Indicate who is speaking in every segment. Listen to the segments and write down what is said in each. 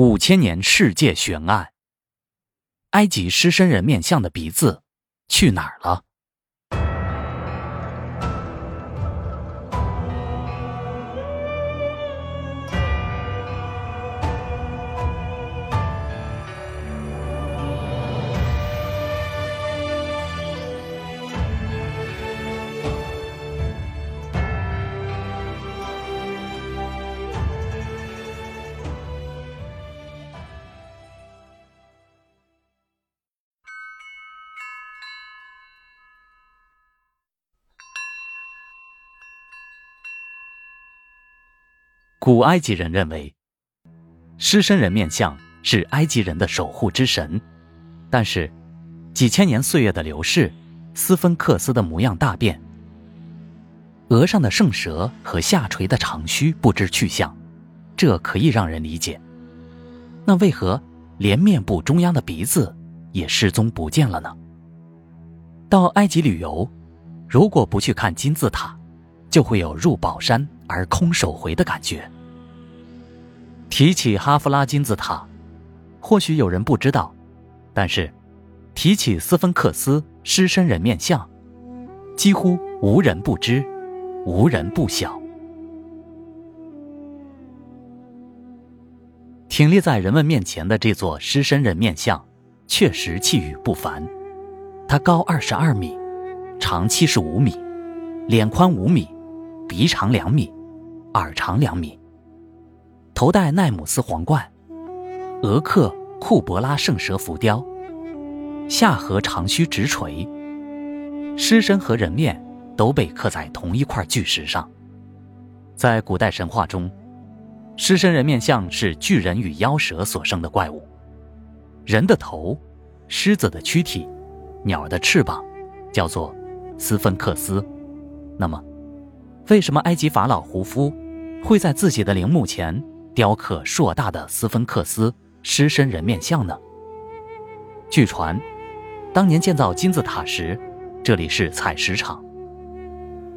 Speaker 1: 五千年世界悬案：埃及狮身人面像的鼻子去哪儿了？古埃及人认为，狮身人面像是埃及人的守护之神，但是几千年岁月的流逝，斯芬克斯的模样大变，额上的圣蛇和下垂的长须不知去向，这可以让人理解。那为何连面部中央的鼻子也失踪不见了呢？到埃及旅游，如果不去看金字塔，就会有入宝山。而空手回的感觉。提起哈夫拉金字塔，或许有人不知道，但是提起斯芬克斯狮身人面像，几乎无人不知，无人不晓。挺立在人们面前的这座狮身人面像，确实气宇不凡。它高二十二米，长七十五米，脸宽五米，鼻长两米。耳长两米，头戴奈姆斯皇冠，额刻库伯拉圣蛇浮雕，下颌长须直垂，狮身和人面都被刻在同一块巨石上。在古代神话中，狮身人面像是巨人与妖蛇所生的怪物，人的头，狮子的躯体，鸟的翅膀，叫做斯芬克斯。那么，为什么埃及法老胡夫？会在自己的陵墓前雕刻硕大的斯芬克斯狮身人面像呢？据传，当年建造金字塔时，这里是采石场。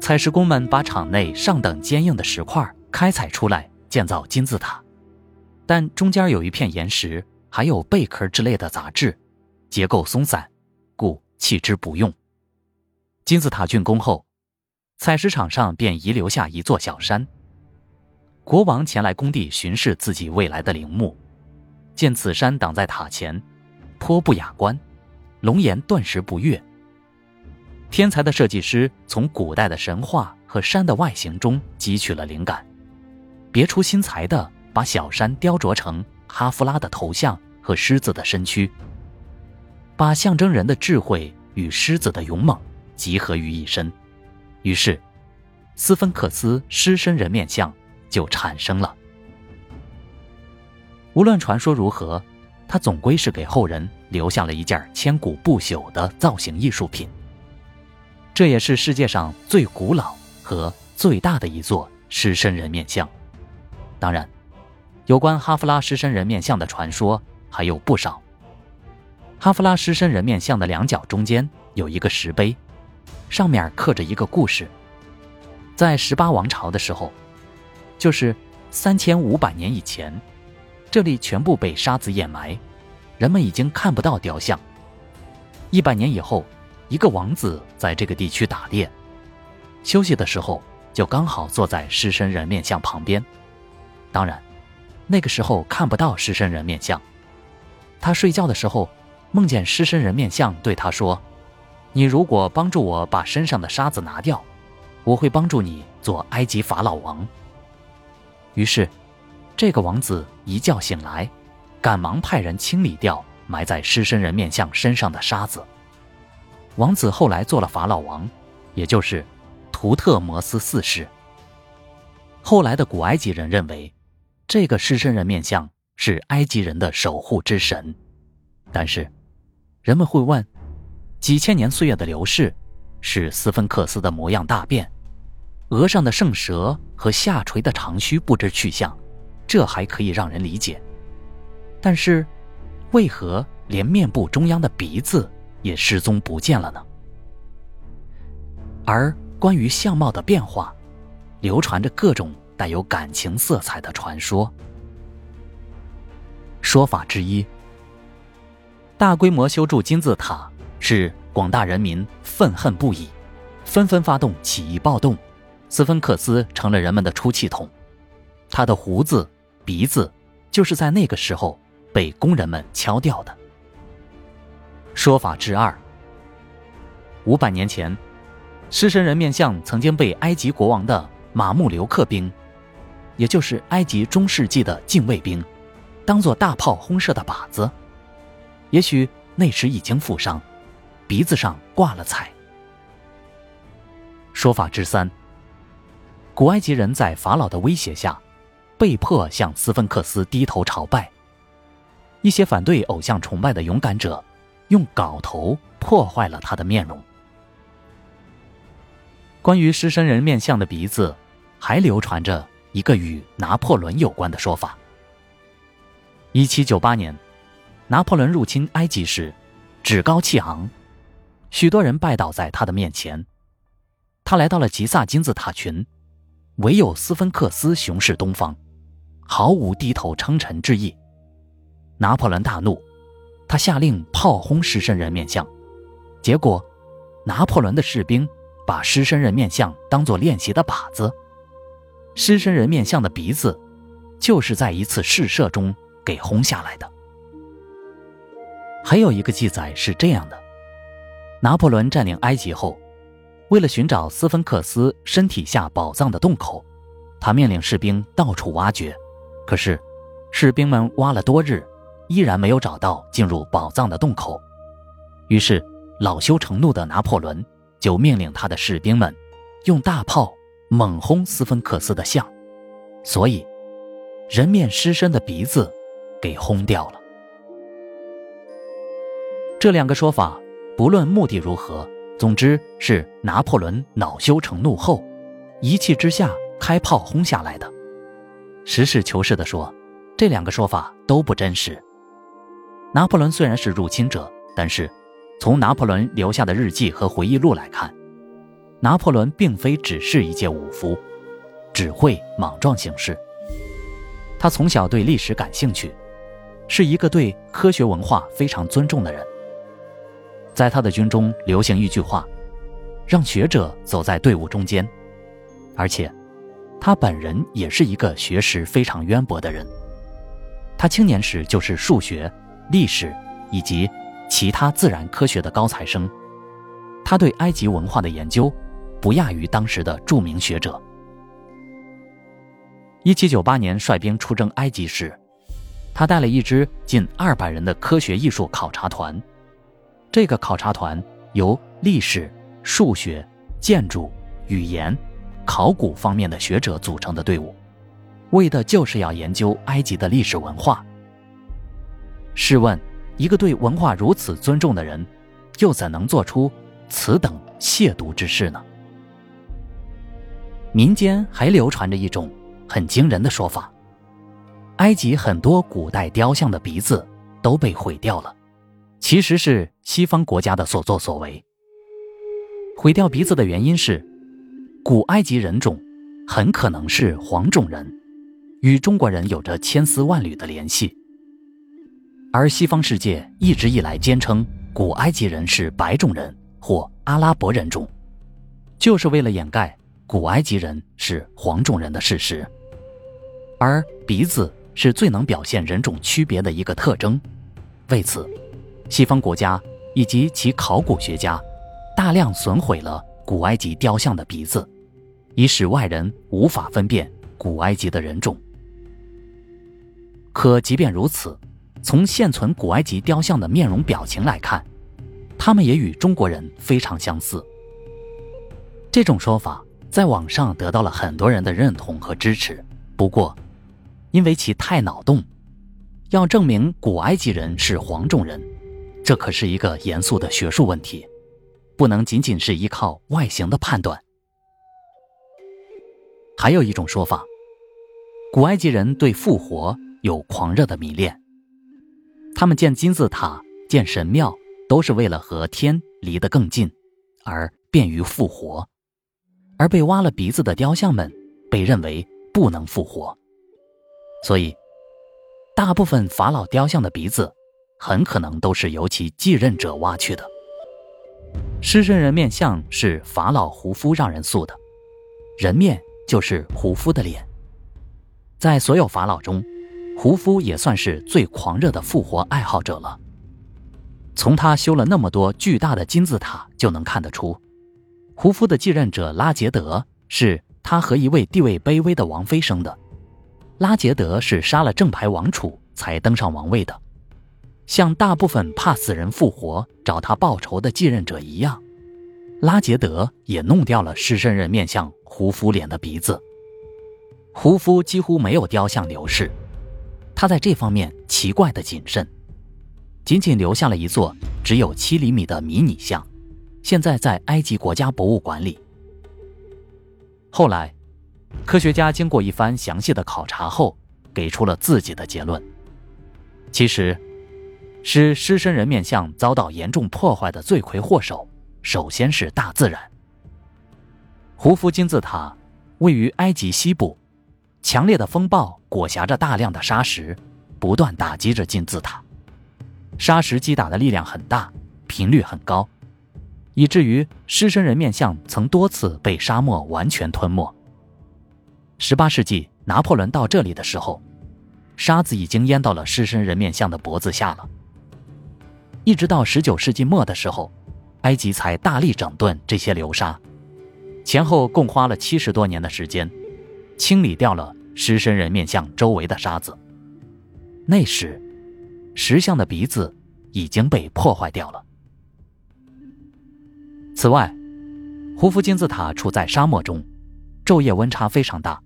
Speaker 1: 采石工们把场内上等坚硬的石块开采出来建造金字塔，但中间有一片岩石，还有贝壳之类的杂质，结构松散，故弃之不用。金字塔竣工后，采石场上便遗留下一座小山。国王前来工地巡视自己未来的陵墓，见此山挡在塔前，颇不雅观，龙颜顿时不悦。天才的设计师从古代的神话和山的外形中汲取了灵感，别出心裁地把小山雕琢成哈夫拉的头像和狮子的身躯，把象征人的智慧与狮子的勇猛集合于一身，于是，斯芬克斯狮身人面像。就产生了。无论传说如何，它总归是给后人留下了一件千古不朽的造型艺术品。这也是世界上最古老和最大的一座狮身人面像。当然，有关哈夫拉狮身人面像的传说还有不少。哈夫拉狮身人面像的两脚中间有一个石碑，上面刻着一个故事。在十八王朝的时候。就是三千五百年以前，这里全部被沙子掩埋，人们已经看不到雕像。一百年以后，一个王子在这个地区打猎，休息的时候就刚好坐在狮身人面像旁边。当然，那个时候看不到狮身人面像。他睡觉的时候，梦见狮身人面像对他说：“你如果帮助我把身上的沙子拿掉，我会帮助你做埃及法老王。”于是，这个王子一觉醒来，赶忙派人清理掉埋在狮身人面像身上的沙子。王子后来做了法老王，也就是图特摩斯四世。后来的古埃及人认为，这个狮身人面像是埃及人的守护之神。但是，人们会问：几千年岁月的流逝，使斯芬克斯的模样大变？额上的圣蛇和下垂的长须不知去向，这还可以让人理解。但是，为何连面部中央的鼻子也失踪不见了呢？而关于相貌的变化，流传着各种带有感情色彩的传说。说法之一。大规模修筑金字塔，是广大人民愤恨不已，纷纷发动起义暴动。斯芬克斯成了人们的出气筒，他的胡子、鼻子，就是在那个时候被工人们敲掉的。说法之二：五百年前，狮身人面像曾经被埃及国王的马木留克兵，也就是埃及中世纪的禁卫兵，当做大炮轰射的靶子。也许那时已经负伤，鼻子上挂了彩。说法之三。古埃及人在法老的威胁下，被迫向斯芬克斯低头朝拜。一些反对偶像崇拜的勇敢者，用镐头破坏了他的面容。关于狮身人面像的鼻子，还流传着一个与拿破仑有关的说法。一七九八年，拿破仑入侵埃及时，趾高气昂，许多人拜倒在他的面前。他来到了吉萨金字塔群。唯有斯芬克斯雄视东方，毫无低头称臣之意。拿破仑大怒，他下令炮轰狮身人面像。结果，拿破仑的士兵把狮身人面像当作练习的靶子。狮身人面像的鼻子，就是在一次试射中给轰下来的。还有一个记载是这样的：拿破仑占领埃及后。为了寻找斯芬克斯身体下宝藏的洞口，他命令士兵到处挖掘。可是，士兵们挖了多日，依然没有找到进入宝藏的洞口。于是，恼羞成怒的拿破仑就命令他的士兵们用大炮猛轰斯芬克斯的像，所以，人面狮身的鼻子给轰掉了。这两个说法，不论目的如何。总之是拿破仑恼羞成怒后，一气之下开炮轰下来的。实事求是地说，这两个说法都不真实。拿破仑虽然是入侵者，但是从拿破仑留下的日记和回忆录来看，拿破仑并非只是一介武夫，只会莽撞行事。他从小对历史感兴趣，是一个对科学文化非常尊重的人。在他的军中流行一句话：“让学者走在队伍中间。”而且，他本人也是一个学识非常渊博的人。他青年时就是数学、历史以及其他自然科学的高材生。他对埃及文化的研究，不亚于当时的著名学者。一七九八年率兵出征埃及时，他带了一支近二百人的科学艺术考察团。这个考察团由历史、数学、建筑、语言、考古方面的学者组成的队伍，为的就是要研究埃及的历史文化。试问，一个对文化如此尊重的人，又怎能做出此等亵渎之事呢？民间还流传着一种很惊人的说法：埃及很多古代雕像的鼻子都被毁掉了。其实是西方国家的所作所为。毁掉鼻子的原因是，古埃及人种很可能是黄种人，与中国人有着千丝万缕的联系。而西方世界一直以来坚称古埃及人是白种人或阿拉伯人种，就是为了掩盖古埃及人是黄种人的事实。而鼻子是最能表现人种区别的一个特征，为此。西方国家以及其考古学家，大量损毁了古埃及雕像的鼻子，以使外人无法分辨古埃及的人种。可即便如此，从现存古埃及雕像的面容表情来看，他们也与中国人非常相似。这种说法在网上得到了很多人的认同和支持。不过，因为其太脑洞，要证明古埃及人是黄种人。这可是一个严肃的学术问题，不能仅仅是依靠外形的判断。还有一种说法，古埃及人对复活有狂热的迷恋，他们建金字塔、建神庙，都是为了和天离得更近，而便于复活。而被挖了鼻子的雕像们，被认为不能复活，所以。大部分法老雕像的鼻子，很可能都是由其继任者挖去的。狮身人面像是法老胡夫让人塑的，人面就是胡夫的脸。在所有法老中，胡夫也算是最狂热的复活爱好者了。从他修了那么多巨大的金字塔就能看得出，胡夫的继任者拉杰德是他和一位地位卑微的王妃生的。拉杰德是杀了正牌王储才登上王位的。像大部分怕死人复活找他报仇的继任者一样，拉杰德也弄掉了狮身人面像胡夫脸的鼻子。胡夫几乎没有雕像流逝，他在这方面奇怪的谨慎，仅仅留下了一座只有七厘米的迷你像，现在在埃及国家博物馆里。后来，科学家经过一番详细的考察后，给出了自己的结论：其实。使狮身人面像遭到严重破坏的罪魁祸首，首先是大自然。胡夫金字塔位于埃及西部，强烈的风暴裹挟着大量的沙石，不断打击着金字塔。沙石击打的力量很大，频率很高，以至于狮身人面像曾多次被沙漠完全吞没。十八世纪拿破仑到这里的时候，沙子已经淹到了狮身人面像的脖子下了。一直到十九世纪末的时候，埃及才大力整顿这些流沙，前后共花了七十多年的时间，清理掉了狮身人面像周围的沙子。那时，石像的鼻子已经被破坏掉了。此外，胡夫金字塔处在沙漠中，昼夜温差非常大，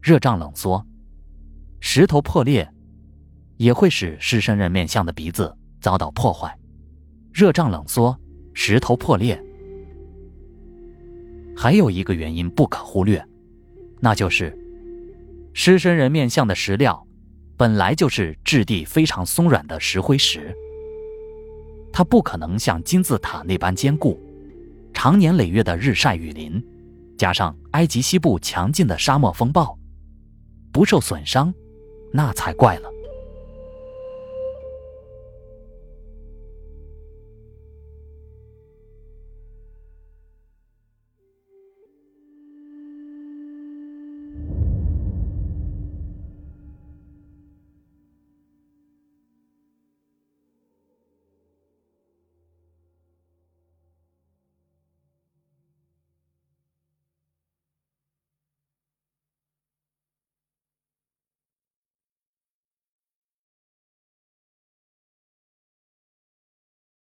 Speaker 1: 热胀冷缩，石头破裂，也会使狮身人面像的鼻子。遭到破坏，热胀冷缩，石头破裂。还有一个原因不可忽略，那就是狮身人面像的石料本来就是质地非常松软的石灰石，它不可能像金字塔那般坚固。常年累月的日晒雨淋，加上埃及西部强劲的沙漠风暴，不受损伤，那才怪了。